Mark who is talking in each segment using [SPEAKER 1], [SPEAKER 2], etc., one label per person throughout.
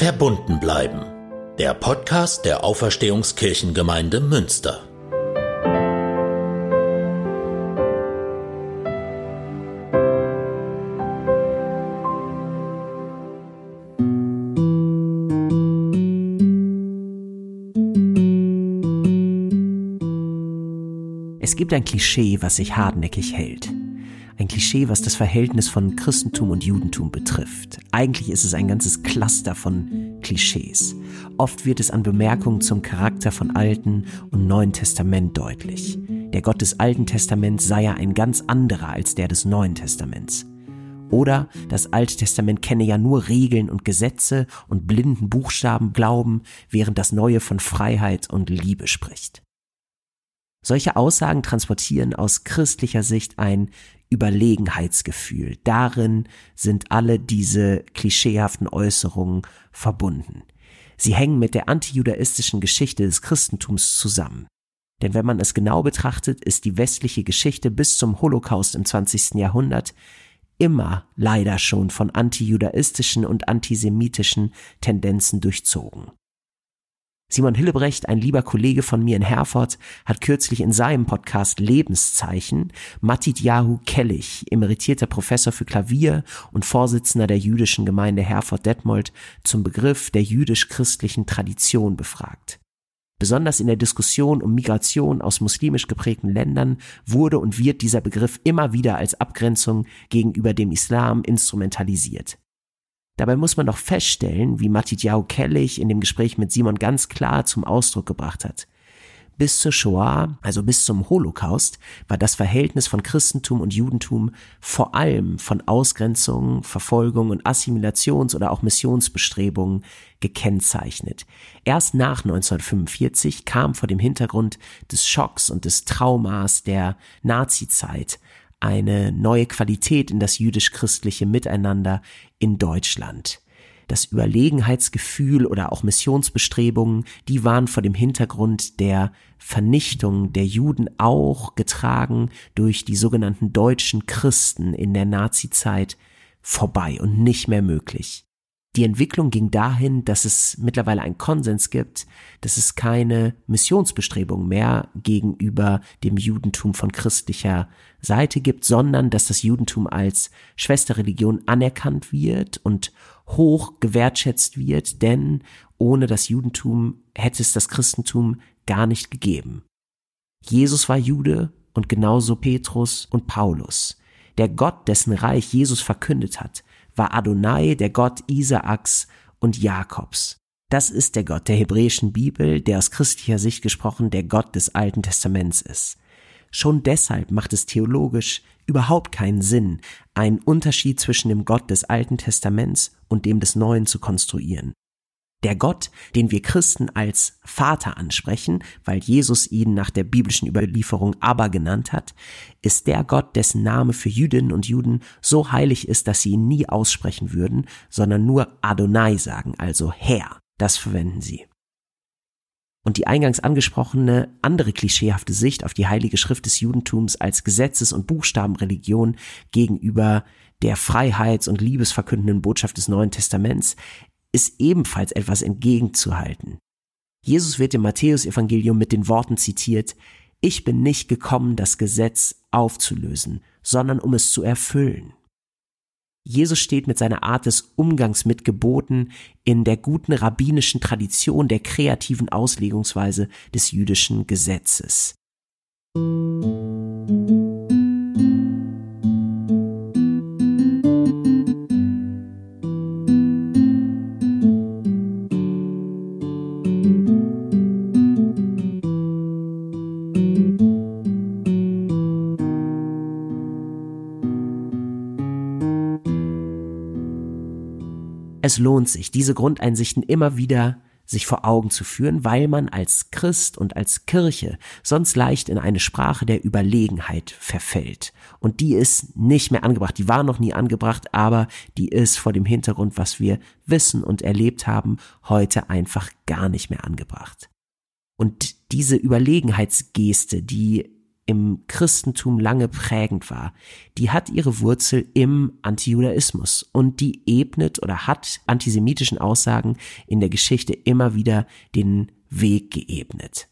[SPEAKER 1] Verbunden bleiben. Der Podcast der Auferstehungskirchengemeinde Münster.
[SPEAKER 2] Es gibt ein Klischee, was sich hartnäckig hält. Klischee, was das Verhältnis von Christentum und Judentum betrifft. Eigentlich ist es ein ganzes Cluster von Klischees. Oft wird es an Bemerkungen zum Charakter von Alten und Neuen Testament deutlich. Der Gott des Alten Testaments sei ja ein ganz anderer als der des Neuen Testaments. Oder das Alte Testament kenne ja nur Regeln und Gesetze und blinden Buchstaben glauben, während das Neue von Freiheit und Liebe spricht. Solche Aussagen transportieren aus christlicher Sicht ein Überlegenheitsgefühl. Darin sind alle diese klischeehaften Äußerungen verbunden. Sie hängen mit der antijudaistischen Geschichte des Christentums zusammen. Denn wenn man es genau betrachtet, ist die westliche Geschichte bis zum Holocaust im 20. Jahrhundert immer leider schon von antijudaistischen und antisemitischen Tendenzen durchzogen. Simon Hillebrecht, ein lieber Kollege von mir in Herford, hat kürzlich in seinem Podcast Lebenszeichen Matit Yahu Kellich, emeritierter Professor für Klavier und Vorsitzender der jüdischen Gemeinde Herford-Detmold, zum Begriff der jüdisch-christlichen Tradition befragt. Besonders in der Diskussion um Migration aus muslimisch geprägten Ländern wurde und wird dieser Begriff immer wieder als Abgrenzung gegenüber dem Islam instrumentalisiert. Dabei muss man doch feststellen, wie Matidjau Kellich in dem Gespräch mit Simon ganz klar zum Ausdruck gebracht hat. Bis zur Shoah, also bis zum Holocaust, war das Verhältnis von Christentum und Judentum vor allem von Ausgrenzung, Verfolgung und Assimilations- oder auch Missionsbestrebungen gekennzeichnet. Erst nach 1945 kam vor dem Hintergrund des Schocks und des Traumas der Nazizeit eine neue Qualität in das jüdisch-christliche Miteinander in Deutschland. Das Überlegenheitsgefühl oder auch Missionsbestrebungen, die waren vor dem Hintergrund der Vernichtung der Juden auch getragen durch die sogenannten deutschen Christen in der Nazizeit vorbei und nicht mehr möglich. Die Entwicklung ging dahin, dass es mittlerweile einen Konsens gibt, dass es keine Missionsbestrebung mehr gegenüber dem Judentum von christlicher Seite gibt, sondern dass das Judentum als Schwesterreligion anerkannt wird und hoch gewertschätzt wird, denn ohne das Judentum hätte es das Christentum gar nicht gegeben. Jesus war Jude und genauso Petrus und Paulus. Der Gott, dessen Reich Jesus verkündet hat, war Adonai der Gott Isaaks und Jakobs. Das ist der Gott der hebräischen Bibel, der aus christlicher Sicht gesprochen der Gott des Alten Testaments ist. Schon deshalb macht es theologisch überhaupt keinen Sinn, einen Unterschied zwischen dem Gott des Alten Testaments und dem des Neuen zu konstruieren. Der Gott, den wir Christen als Vater ansprechen, weil Jesus ihn nach der biblischen Überlieferung aber genannt hat, ist der Gott, dessen Name für Jüdinnen und Juden so heilig ist, dass sie ihn nie aussprechen würden, sondern nur Adonai sagen, also Herr. Das verwenden sie. Und die eingangs angesprochene andere klischeehafte Sicht auf die heilige Schrift des Judentums als Gesetzes- und Buchstabenreligion gegenüber der freiheits- und liebesverkündenden Botschaft des Neuen Testaments ist ebenfalls etwas entgegenzuhalten. Jesus wird im Matthäusevangelium mit den Worten zitiert, ich bin nicht gekommen, das Gesetz aufzulösen, sondern um es zu erfüllen. Jesus steht mit seiner Art des Umgangs mit Geboten in der guten rabbinischen Tradition der kreativen Auslegungsweise des jüdischen Gesetzes. Es lohnt sich, diese Grundeinsichten immer wieder sich vor Augen zu führen, weil man als Christ und als Kirche sonst leicht in eine Sprache der Überlegenheit verfällt. Und die ist nicht mehr angebracht. Die war noch nie angebracht, aber die ist vor dem Hintergrund, was wir wissen und erlebt haben, heute einfach gar nicht mehr angebracht. Und diese Überlegenheitsgeste, die im Christentum lange prägend war, die hat ihre Wurzel im Antijudaismus und die ebnet oder hat antisemitischen Aussagen in der Geschichte immer wieder den Weg geebnet.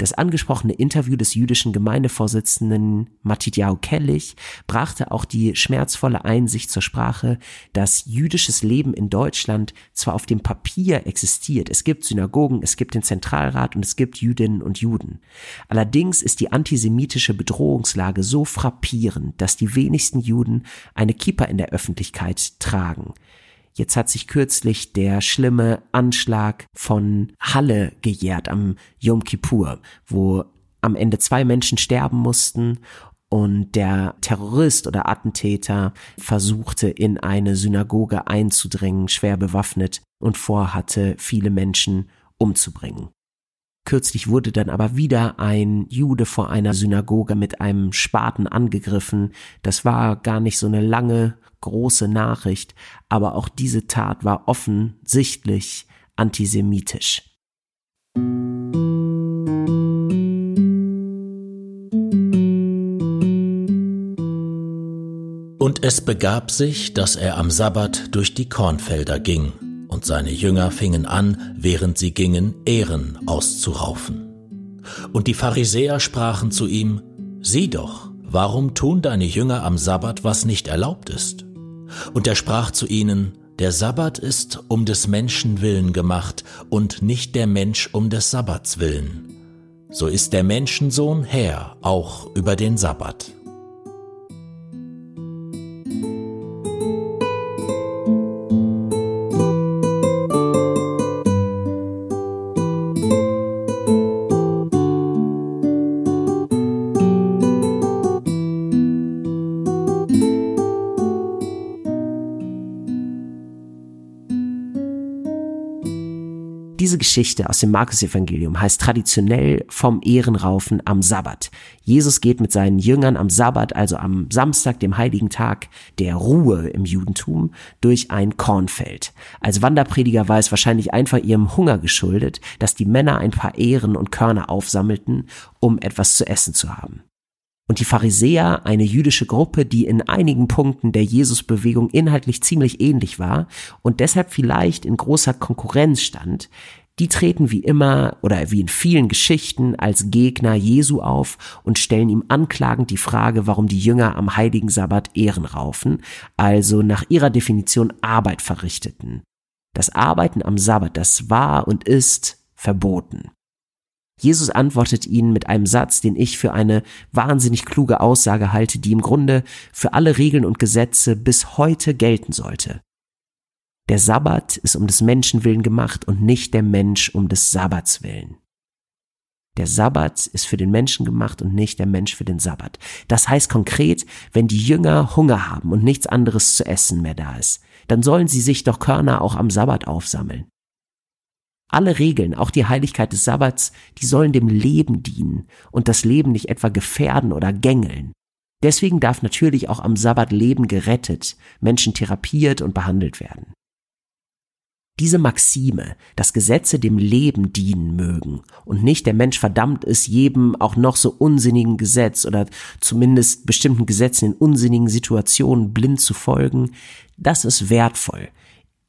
[SPEAKER 2] Das angesprochene Interview des jüdischen Gemeindevorsitzenden Matidjahu Kellich brachte auch die schmerzvolle Einsicht zur Sprache, dass jüdisches Leben in Deutschland zwar auf dem Papier existiert, es gibt Synagogen, es gibt den Zentralrat und es gibt Jüdinnen und Juden. Allerdings ist die antisemitische Bedrohungslage so frappierend, dass die wenigsten Juden eine Kippa in der Öffentlichkeit tragen. Jetzt hat sich kürzlich der schlimme Anschlag von Halle gejährt am Yom Kippur, wo am Ende zwei Menschen sterben mussten und der Terrorist oder Attentäter versuchte in eine Synagoge einzudringen, schwer bewaffnet und vorhatte, viele Menschen umzubringen. Kürzlich wurde dann aber wieder ein Jude vor einer Synagoge mit einem Spaten angegriffen. Das war gar nicht so eine lange große Nachricht, aber auch diese Tat war offensichtlich antisemitisch.
[SPEAKER 1] Und es begab sich, dass er am Sabbat durch die Kornfelder ging, und seine Jünger fingen an, während sie gingen, Ehren auszuraufen. Und die Pharisäer sprachen zu ihm, Sieh doch, warum tun deine Jünger am Sabbat, was nicht erlaubt ist? Und er sprach zu ihnen, der Sabbat ist um des Menschen willen gemacht und nicht der Mensch um des Sabbats willen. So ist der Menschensohn Herr auch über den Sabbat.
[SPEAKER 2] Geschichte aus dem Markus-Evangelium heißt traditionell vom Ehrenraufen am Sabbat. Jesus geht mit seinen Jüngern am Sabbat, also am Samstag, dem heiligen Tag der Ruhe im Judentum, durch ein Kornfeld. Als Wanderprediger war es wahrscheinlich einfach ihrem Hunger geschuldet, dass die Männer ein paar Ehren und Körner aufsammelten, um etwas zu essen zu haben und die Pharisäer, eine jüdische Gruppe, die in einigen Punkten der Jesusbewegung inhaltlich ziemlich ähnlich war und deshalb vielleicht in großer Konkurrenz stand, die treten wie immer oder wie in vielen Geschichten als Gegner Jesu auf und stellen ihm anklagend die Frage, warum die Jünger am heiligen Sabbat Ehren raufen, also nach ihrer Definition Arbeit verrichteten. Das Arbeiten am Sabbat, das war und ist verboten. Jesus antwortet ihnen mit einem Satz, den ich für eine wahnsinnig kluge Aussage halte, die im Grunde für alle Regeln und Gesetze bis heute gelten sollte. Der Sabbat ist um des Menschen willen gemacht und nicht der Mensch um des Sabbats willen. Der Sabbat ist für den Menschen gemacht und nicht der Mensch für den Sabbat. Das heißt konkret, wenn die Jünger Hunger haben und nichts anderes zu essen mehr da ist, dann sollen sie sich doch Körner auch am Sabbat aufsammeln. Alle Regeln, auch die Heiligkeit des Sabbats, die sollen dem Leben dienen und das Leben nicht etwa gefährden oder gängeln. Deswegen darf natürlich auch am Sabbat Leben gerettet, Menschen therapiert und behandelt werden. Diese Maxime, dass Gesetze dem Leben dienen mögen und nicht der Mensch verdammt ist, jedem auch noch so unsinnigen Gesetz oder zumindest bestimmten Gesetzen in unsinnigen Situationen blind zu folgen, das ist wertvoll,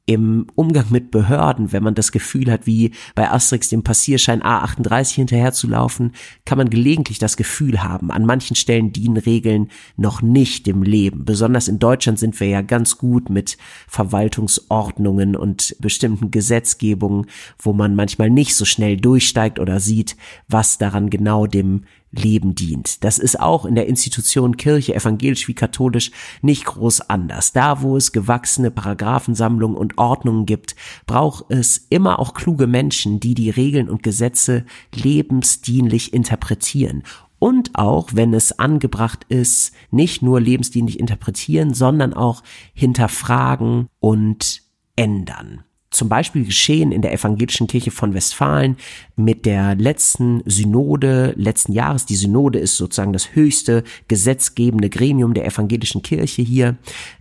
[SPEAKER 2] im Umgang mit Behörden, wenn man das Gefühl hat, wie bei Asterix dem Passierschein A38 hinterherzulaufen, kann man gelegentlich das Gefühl haben, an manchen Stellen dienen Regeln noch nicht dem Leben. Besonders in Deutschland sind wir ja ganz gut mit Verwaltungsordnungen und bestimmten Gesetzgebungen, wo man manchmal nicht so schnell durchsteigt oder sieht, was daran genau dem Leben dient. Das ist auch in der Institution Kirche, evangelisch wie katholisch, nicht groß anders. Da, wo es gewachsene Paragraphensammlungen und Ordnungen gibt, braucht es immer auch kluge Menschen, die die Regeln und Gesetze lebensdienlich interpretieren und auch, wenn es angebracht ist, nicht nur lebensdienlich interpretieren, sondern auch hinterfragen und ändern zum Beispiel geschehen in der evangelischen Kirche von Westfalen mit der letzten Synode letzten Jahres. Die Synode ist sozusagen das höchste gesetzgebende Gremium der evangelischen Kirche hier,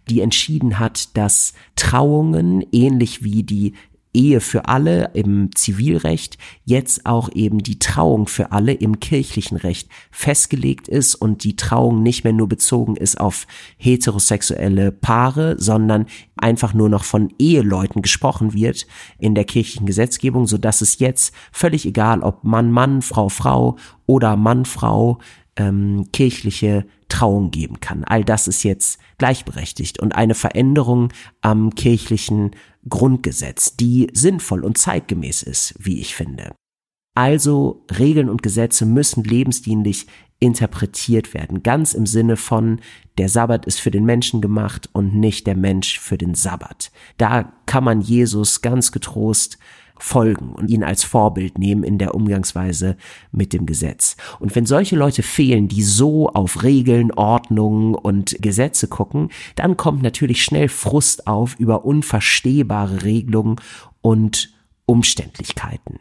[SPEAKER 2] die entschieden hat, dass Trauungen ähnlich wie die Ehe für alle im Zivilrecht, jetzt auch eben die Trauung für alle im kirchlichen Recht festgelegt ist und die Trauung nicht mehr nur bezogen ist auf heterosexuelle Paare, sondern einfach nur noch von Eheleuten gesprochen wird in der kirchlichen Gesetzgebung, so dass es jetzt völlig egal, ob Mann, Mann, Frau, Frau oder Mann, Frau ähm, kirchliche Trauung geben kann. All das ist jetzt gleichberechtigt und eine Veränderung am kirchlichen Grundgesetz, die sinnvoll und zeitgemäß ist, wie ich finde. Also Regeln und Gesetze müssen lebensdienlich interpretiert werden, ganz im Sinne von der Sabbat ist für den Menschen gemacht und nicht der Mensch für den Sabbat. Da kann man Jesus ganz getrost folgen und ihn als Vorbild nehmen in der Umgangsweise mit dem Gesetz. Und wenn solche Leute fehlen, die so auf Regeln, Ordnungen und Gesetze gucken, dann kommt natürlich schnell Frust auf über unverstehbare Regelungen und Umständlichkeiten.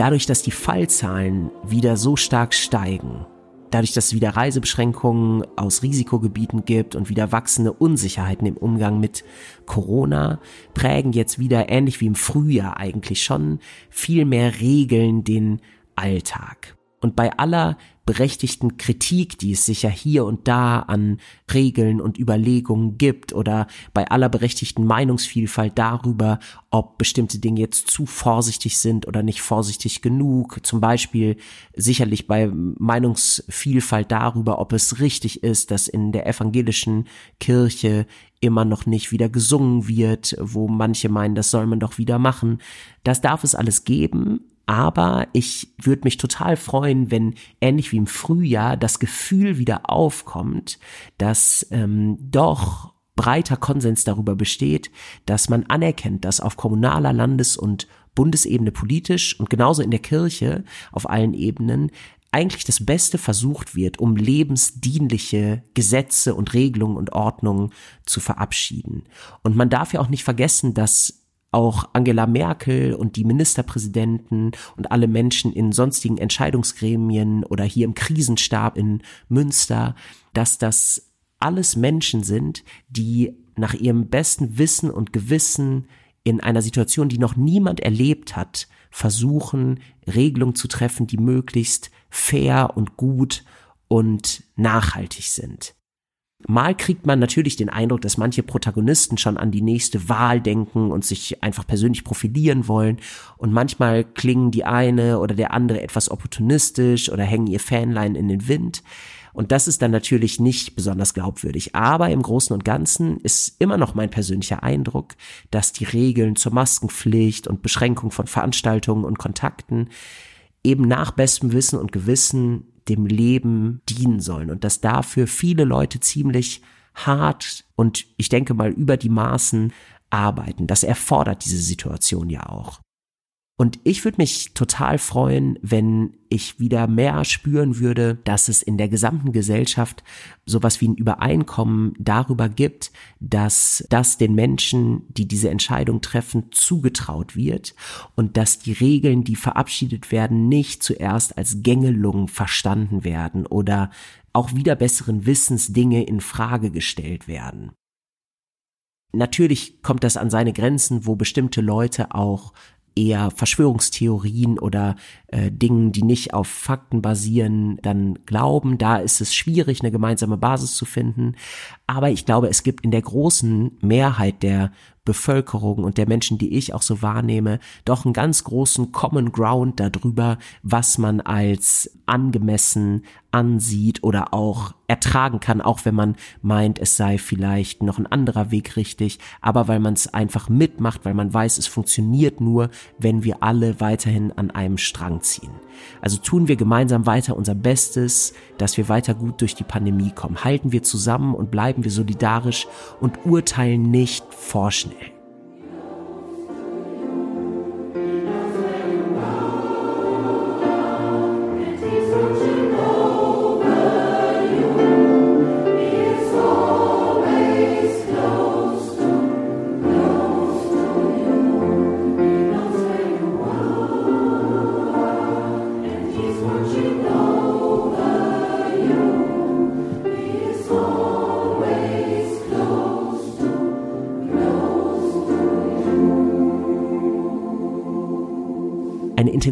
[SPEAKER 2] Dadurch, dass die Fallzahlen wieder so stark steigen, dadurch, dass es wieder Reisebeschränkungen aus Risikogebieten gibt und wieder wachsende Unsicherheiten im Umgang mit Corona, prägen jetzt wieder, ähnlich wie im Frühjahr eigentlich schon, viel mehr Regeln den Alltag. Und bei aller berechtigten Kritik, die es sicher hier und da an Regeln und Überlegungen gibt oder bei aller berechtigten Meinungsvielfalt darüber, ob bestimmte Dinge jetzt zu vorsichtig sind oder nicht vorsichtig genug. Zum Beispiel sicherlich bei Meinungsvielfalt darüber, ob es richtig ist, dass in der evangelischen Kirche immer noch nicht wieder gesungen wird, wo manche meinen, das soll man doch wieder machen. Das darf es alles geben, aber ich würde mich total freuen, wenn ähnlich wie im Frühjahr das Gefühl wieder aufkommt, dass ähm, doch breiter Konsens darüber besteht, dass man anerkennt, dass auf kommunaler, Landes- und Bundesebene politisch und genauso in der Kirche auf allen Ebenen eigentlich das Beste versucht wird, um lebensdienliche Gesetze und Regelungen und Ordnungen zu verabschieden. Und man darf ja auch nicht vergessen, dass auch Angela Merkel und die Ministerpräsidenten und alle Menschen in sonstigen Entscheidungsgremien oder hier im Krisenstab in Münster, dass das alles Menschen sind, die nach ihrem besten Wissen und Gewissen in einer Situation, die noch niemand erlebt hat, versuchen, Regelungen zu treffen, die möglichst fair und gut und nachhaltig sind. Mal kriegt man natürlich den Eindruck, dass manche Protagonisten schon an die nächste Wahl denken und sich einfach persönlich profilieren wollen. Und manchmal klingen die eine oder der andere etwas opportunistisch oder hängen ihr Fanlein in den Wind. Und das ist dann natürlich nicht besonders glaubwürdig. Aber im Großen und Ganzen ist immer noch mein persönlicher Eindruck, dass die Regeln zur Maskenpflicht und Beschränkung von Veranstaltungen und Kontakten eben nach bestem Wissen und Gewissen dem Leben dienen sollen und dass dafür viele Leute ziemlich hart und ich denke mal über die Maßen arbeiten. Das erfordert diese Situation ja auch. Und ich würde mich total freuen, wenn ich wieder mehr spüren würde, dass es in der gesamten Gesellschaft sowas wie ein Übereinkommen darüber gibt, dass das den Menschen, die diese Entscheidung treffen, zugetraut wird und dass die Regeln, die verabschiedet werden, nicht zuerst als Gängelung verstanden werden oder auch wieder besseren Wissens Dinge in Frage gestellt werden. Natürlich kommt das an seine Grenzen, wo bestimmte Leute auch eher Verschwörungstheorien oder äh, Dingen, die nicht auf Fakten basieren, dann glauben. Da ist es schwierig, eine gemeinsame Basis zu finden. Aber ich glaube, es gibt in der großen Mehrheit der Bevölkerung und der Menschen, die ich auch so wahrnehme, doch einen ganz großen Common Ground darüber, was man als angemessen ansieht oder auch ertragen kann, auch wenn man meint, es sei vielleicht noch ein anderer Weg richtig, aber weil man es einfach mitmacht, weil man weiß, es funktioniert nur, wenn wir alle weiterhin an einem Strang ziehen. Also tun wir gemeinsam weiter unser Bestes, dass wir weiter gut durch die Pandemie kommen. Halten wir zusammen und bleiben wir solidarisch und urteilen nicht vorschnell.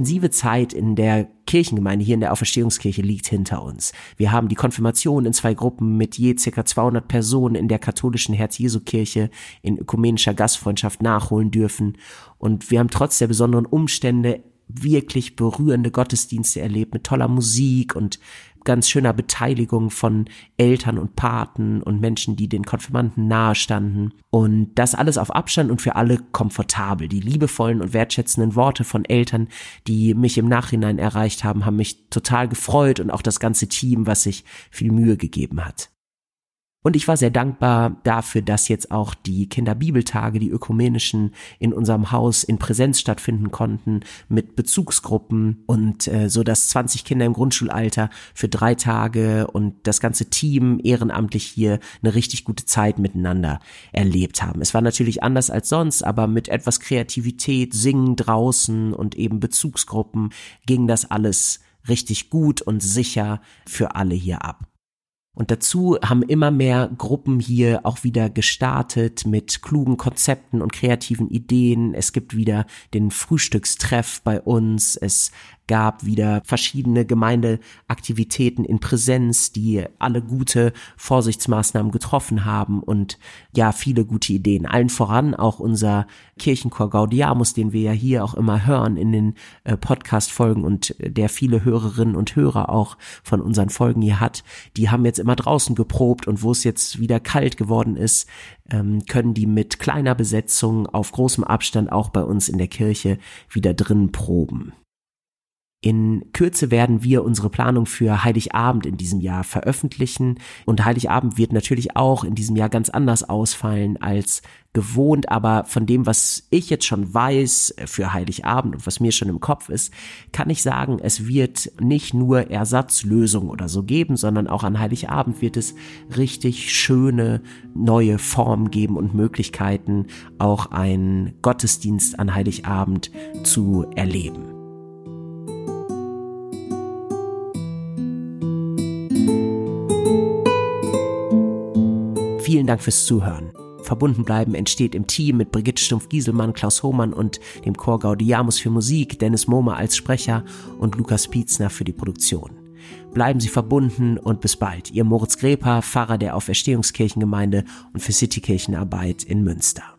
[SPEAKER 2] Intensive Zeit in der Kirchengemeinde hier in der Auferstehungskirche liegt hinter uns. Wir haben die Konfirmation in zwei Gruppen mit je circa 200 Personen in der katholischen Herz-Jesu-Kirche in ökumenischer Gastfreundschaft nachholen dürfen. Und wir haben trotz der besonderen Umstände wirklich berührende Gottesdienste erlebt mit toller Musik und ganz schöner Beteiligung von Eltern und Paten und Menschen, die den Konfirmanden nahestanden. Und das alles auf Abstand und für alle komfortabel. Die liebevollen und wertschätzenden Worte von Eltern, die mich im Nachhinein erreicht haben, haben mich total gefreut und auch das ganze Team, was sich viel Mühe gegeben hat. Und ich war sehr dankbar dafür, dass jetzt auch die Kinderbibeltage, die ökumenischen, in unserem Haus in Präsenz stattfinden konnten mit Bezugsgruppen und äh, so dass 20 Kinder im Grundschulalter für drei Tage und das ganze Team ehrenamtlich hier eine richtig gute Zeit miteinander erlebt haben. Es war natürlich anders als sonst, aber mit etwas Kreativität, Singen draußen und eben Bezugsgruppen ging das alles richtig gut und sicher für alle hier ab. Und dazu haben immer mehr Gruppen hier auch wieder gestartet mit klugen Konzepten und kreativen Ideen. Es gibt wieder den Frühstückstreff bei uns. Es gab wieder verschiedene Gemeindeaktivitäten in Präsenz, die alle gute Vorsichtsmaßnahmen getroffen haben und ja, viele gute Ideen. Allen voran auch unser Kirchenchor Gaudiamus, den wir ja hier auch immer hören in den äh, Podcast-Folgen und der viele Hörerinnen und Hörer auch von unseren Folgen hier hat. Die haben jetzt immer draußen geprobt und wo es jetzt wieder kalt geworden ist, ähm, können die mit kleiner Besetzung auf großem Abstand auch bei uns in der Kirche wieder drin proben. In Kürze werden wir unsere Planung für Heiligabend in diesem Jahr veröffentlichen und Heiligabend wird natürlich auch in diesem Jahr ganz anders ausfallen als gewohnt, aber von dem, was ich jetzt schon weiß für Heiligabend und was mir schon im Kopf ist, kann ich sagen, es wird nicht nur Ersatzlösungen oder so geben, sondern auch an Heiligabend wird es richtig schöne neue Formen geben und Möglichkeiten, auch einen Gottesdienst an Heiligabend zu erleben. Vielen Dank fürs Zuhören. Verbunden bleiben entsteht im Team mit Brigitte Stumpf-Gieselmann, Klaus Hohmann und dem Chor Gaudiamus für Musik, Dennis Mohmer als Sprecher und Lukas Pietzner für die Produktion. Bleiben Sie verbunden und bis bald. Ihr Moritz Greper, Pfarrer der Auferstehungskirchengemeinde und für Citykirchenarbeit in Münster.